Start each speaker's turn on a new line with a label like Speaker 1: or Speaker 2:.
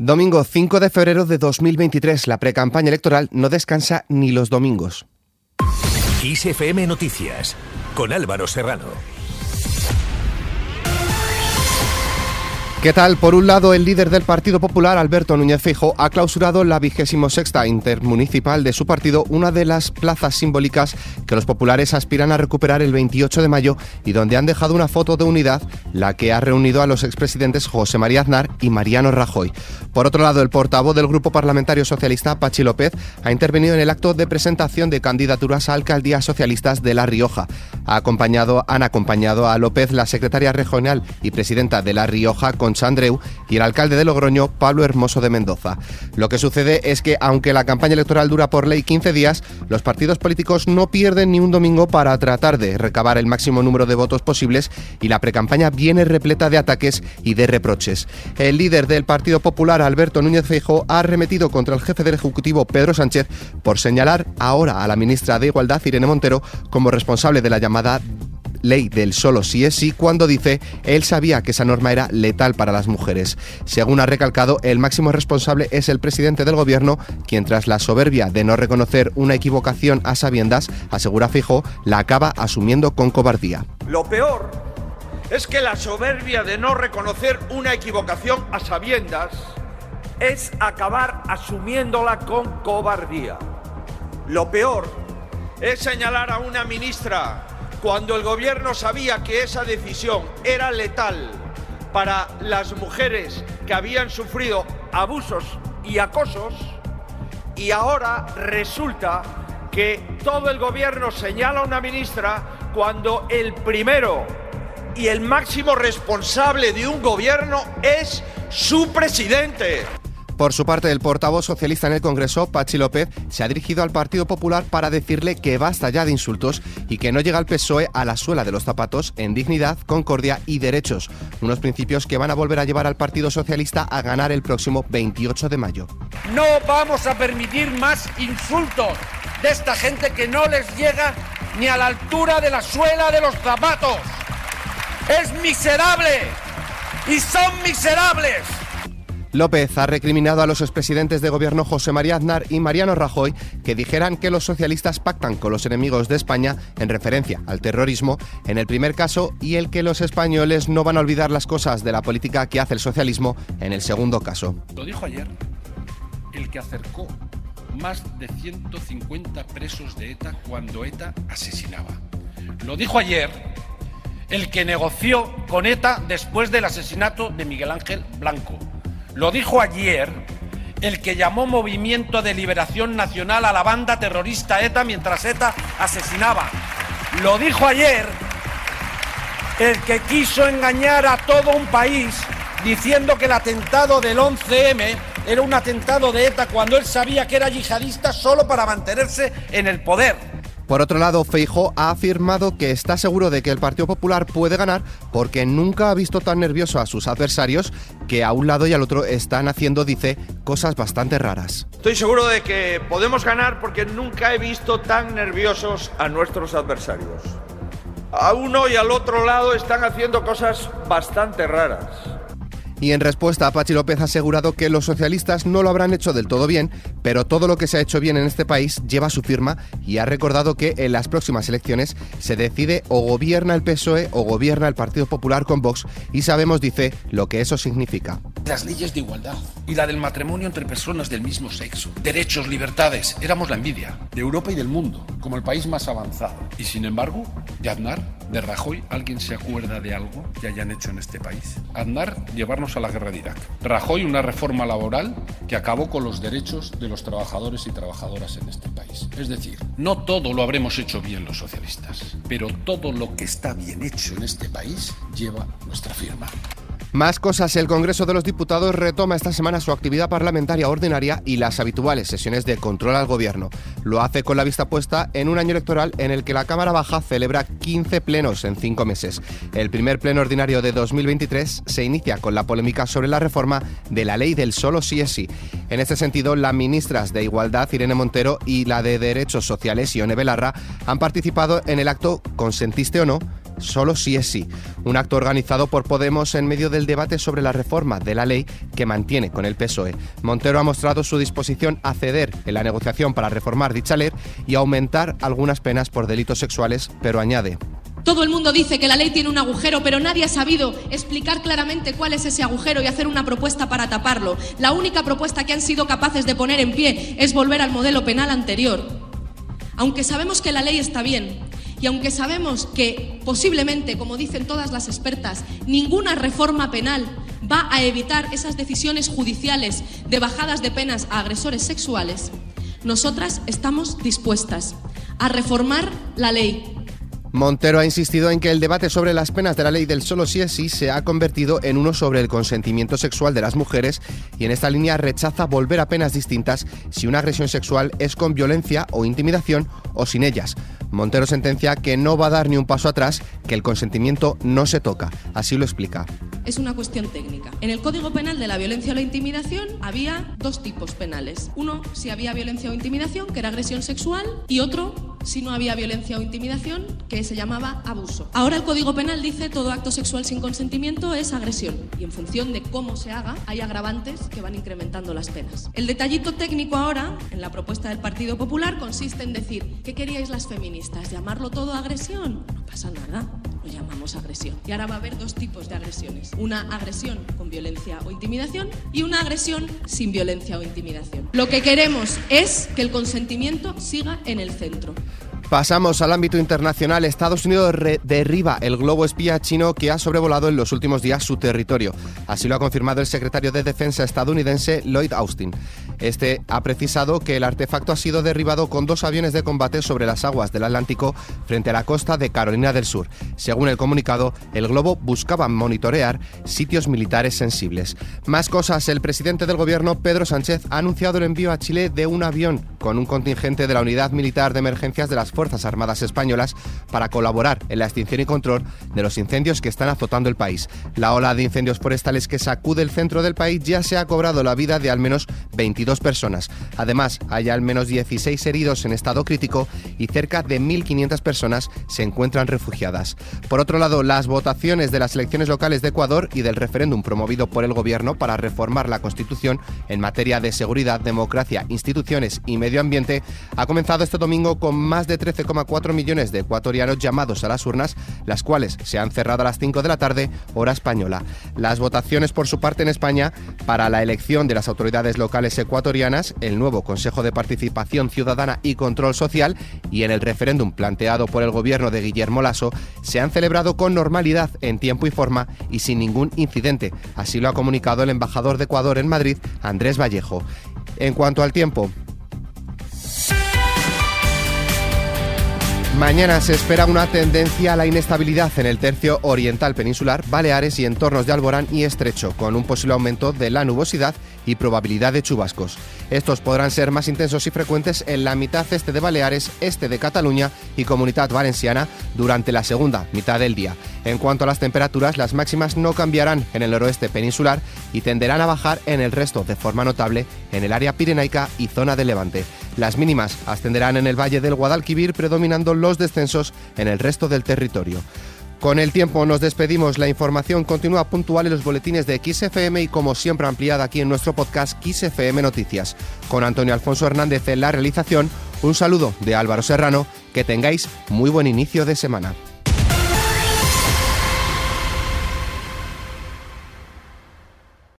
Speaker 1: Domingo 5 de febrero de 2023. La precampaña electoral no descansa ni los domingos.
Speaker 2: XFM Noticias con Álvaro Serrano.
Speaker 1: ¿Qué tal? Por un lado, el líder del Partido Popular, Alberto Núñez Fijo, ha clausurado la vigésimo sexta intermunicipal de su partido, una de las plazas simbólicas que los populares aspiran a recuperar el 28 de mayo y donde han dejado una foto de unidad, la que ha reunido a los expresidentes José María Aznar y Mariano Rajoy. Por otro lado, el portavoz del Grupo Parlamentario Socialista, Pachi López, ha intervenido en el acto de presentación de candidaturas a alcaldías socialistas de La Rioja. Ha acompañado, han acompañado a López la secretaria regional y presidenta de La Rioja, Concha Andreu, y el alcalde de Logroño, Pablo Hermoso de Mendoza. Lo que sucede es que, aunque la campaña electoral dura por ley 15 días, los partidos políticos no pierden ni un domingo para tratar de recabar el máximo número de votos posibles y la precampaña viene repleta de ataques y de reproches. El líder del Partido Popular, Alberto Núñez Feijóo, ha arremetido contra el jefe del Ejecutivo, Pedro Sánchez, por señalar ahora a la ministra de Igualdad, Irene Montero, como responsable de la llamada ley del solo sí es sí cuando dice él sabía que esa norma era letal para las mujeres. Según ha recalcado, el máximo responsable es el presidente del gobierno, quien tras la soberbia de no reconocer una equivocación a sabiendas, asegura Fijo, la acaba asumiendo con cobardía.
Speaker 3: Lo peor es que la soberbia de no reconocer una equivocación a sabiendas es acabar asumiéndola con cobardía. Lo peor es señalar a una ministra cuando el gobierno sabía que esa decisión era letal para las mujeres que habían sufrido abusos y acosos y ahora resulta que todo el gobierno señala a una ministra cuando el primero y el máximo responsable de un gobierno es su presidente.
Speaker 1: Por su parte, el portavoz socialista en el Congreso, Pachi López, se ha dirigido al Partido Popular para decirle que basta ya de insultos y que no llega el PSOE a la suela de los zapatos en dignidad, concordia y derechos, unos principios que van a volver a llevar al Partido Socialista a ganar el próximo 28 de mayo.
Speaker 4: No vamos a permitir más insultos de esta gente que no les llega ni a la altura de la suela de los zapatos. Es miserable y son miserables.
Speaker 1: López ha recriminado a los expresidentes de gobierno José María Aznar y Mariano Rajoy que dijeran que los socialistas pactan con los enemigos de España en referencia al terrorismo en el primer caso y el que los españoles no van a olvidar las cosas de la política que hace el socialismo en el segundo caso.
Speaker 5: Lo dijo ayer el que acercó más de 150 presos de ETA cuando ETA asesinaba. Lo dijo ayer el que negoció con ETA después del asesinato de Miguel Ángel Blanco. Lo dijo ayer el que llamó Movimiento de Liberación Nacional a la banda terrorista ETA mientras ETA asesinaba. Lo dijo ayer el que quiso engañar a todo un país diciendo que el atentado del 11M era un atentado de ETA cuando él sabía que era yihadista solo para mantenerse en el poder.
Speaker 1: Por otro lado, Feijo ha afirmado que está seguro de que el Partido Popular puede ganar porque nunca ha visto tan nervioso a sus adversarios que a un lado y al otro están haciendo, dice, cosas bastante raras.
Speaker 3: Estoy seguro de que podemos ganar porque nunca he visto tan nerviosos a nuestros adversarios. A uno y al otro lado están haciendo cosas bastante raras.
Speaker 1: Y en respuesta, Pachi López ha asegurado que los socialistas no lo habrán hecho del todo bien, pero todo lo que se ha hecho bien en este país lleva su firma y ha recordado que en las próximas elecciones se decide o gobierna el PSOE o gobierna el Partido Popular con Vox y sabemos, dice, lo que eso significa.
Speaker 5: Las leyes de igualdad y la del matrimonio entre personas del mismo sexo, derechos, libertades, éramos la envidia de Europa y del mundo, como el país más avanzado. Y sin embargo, de Aznar, de Rajoy, ¿alguien se acuerda de algo que hayan hecho en este país? Aznar, llevarnos a la guerra de Irak. Rajoy, una reforma laboral que acabó con los derechos de los trabajadores y trabajadoras en este país. Es decir, no todo lo habremos hecho bien los socialistas, pero todo lo que está bien hecho en este país lleva nuestra firma.
Speaker 1: Más cosas, el Congreso de los Diputados retoma esta semana su actividad parlamentaria ordinaria y las habituales sesiones de control al gobierno. Lo hace con la vista puesta en un año electoral en el que la Cámara Baja celebra 15 plenos en cinco meses. El primer pleno ordinario de 2023 se inicia con la polémica sobre la reforma de la ley del solo sí es sí. En este sentido, las ministras de Igualdad, Irene Montero, y la de Derechos Sociales, Ione Belarra, han participado en el acto Consentiste o no, Solo sí es sí, un acto organizado por Podemos en medio del debate sobre la reforma de la ley que mantiene con el PSOE. Montero ha mostrado su disposición a ceder en la negociación para reformar dicha ley y aumentar algunas penas por delitos sexuales, pero añade,
Speaker 6: todo el mundo dice que la ley tiene un agujero, pero nadie ha sabido explicar claramente cuál es ese agujero y hacer una propuesta para taparlo. La única propuesta que han sido capaces de poner en pie es volver al modelo penal anterior. Aunque sabemos que la ley está bien y aunque sabemos que posiblemente, como dicen todas las expertas, ninguna reforma penal va a evitar esas decisiones judiciales de bajadas de penas a agresores sexuales, nosotras estamos dispuestas a reformar la ley
Speaker 1: Montero ha insistido en que el debate sobre las penas de la ley del solo sí es sí se ha convertido en uno sobre el consentimiento sexual de las mujeres y en esta línea rechaza volver a penas distintas si una agresión sexual es con violencia o intimidación o sin ellas. Montero sentencia que no va a dar ni un paso atrás, que el consentimiento no se toca. Así lo explica.
Speaker 6: Es una cuestión técnica. En el Código Penal de la violencia o la intimidación había dos tipos penales. Uno, si había violencia o intimidación, que era agresión sexual, y otro, si no había violencia o intimidación, que se llamaba abuso. Ahora el Código Penal dice todo acto sexual sin consentimiento es agresión y en función de cómo se haga hay agravantes que van incrementando las penas. El detallito técnico ahora, en la propuesta del Partido Popular, consiste en decir, ¿qué queríais las feministas? ¿Llamarlo todo agresión? No pasa nada, lo llamamos agresión. Y ahora va a haber dos tipos de agresiones. Una agresión con violencia o intimidación y una agresión sin violencia o intimidación. Lo que queremos es que el consentimiento siga en el centro.
Speaker 1: Pasamos al ámbito internacional. Estados Unidos derriba el globo espía chino que ha sobrevolado en los últimos días su territorio. Así lo ha confirmado el secretario de Defensa estadounidense Lloyd Austin. Este ha precisado que el artefacto ha sido derribado con dos aviones de combate sobre las aguas del Atlántico frente a la costa de Carolina del Sur. Según el comunicado, el globo buscaba monitorear sitios militares sensibles. Más cosas, el presidente del gobierno, Pedro Sánchez, ha anunciado el envío a Chile de un avión con un contingente de la Unidad Militar de Emergencias de las Fuerzas Armadas Españolas para colaborar en la extinción y control de los incendios que están azotando el país. La ola de incendios forestales que sacude el centro del país ya se ha cobrado la vida de al menos 22 personas. Además, hay al menos 16 heridos en estado crítico y cerca de 1.500 personas se encuentran refugiadas. Por otro lado, las votaciones de las elecciones locales de Ecuador y del referéndum promovido por el gobierno para reformar la Constitución en materia de seguridad, democracia, instituciones y medio ambiente ha comenzado este domingo con más de 13,4 millones de ecuatorianos llamados a las urnas, las cuales se han cerrado a las 5 de la tarde, hora española. Las votaciones, por su parte, en España, para la elección de las autoridades locales el nuevo Consejo de Participación Ciudadana y Control Social y en el referéndum planteado por el gobierno de Guillermo Lasso, se han celebrado con normalidad, en tiempo y forma y sin ningún incidente. Así lo ha comunicado el embajador de Ecuador en Madrid, Andrés Vallejo. En cuanto al tiempo, Mañana se espera una tendencia a la inestabilidad en el tercio oriental peninsular, Baleares y entornos de Alborán y Estrecho, con un posible aumento de la nubosidad y probabilidad de chubascos. Estos podrán ser más intensos y frecuentes en la mitad este de Baleares, este de Cataluña y Comunidad Valenciana durante la segunda mitad del día. En cuanto a las temperaturas, las máximas no cambiarán en el noroeste peninsular y tenderán a bajar en el resto de forma notable en el área pirenaica y zona de Levante. Las mínimas ascenderán en el valle del Guadalquivir, predominando los descensos en el resto del territorio. Con el tiempo nos despedimos. La información continúa puntual en los boletines de XFM y como siempre ampliada aquí en nuestro podcast XFM Noticias. Con Antonio Alfonso Hernández en la realización, un saludo de Álvaro Serrano. Que tengáis muy buen inicio de semana.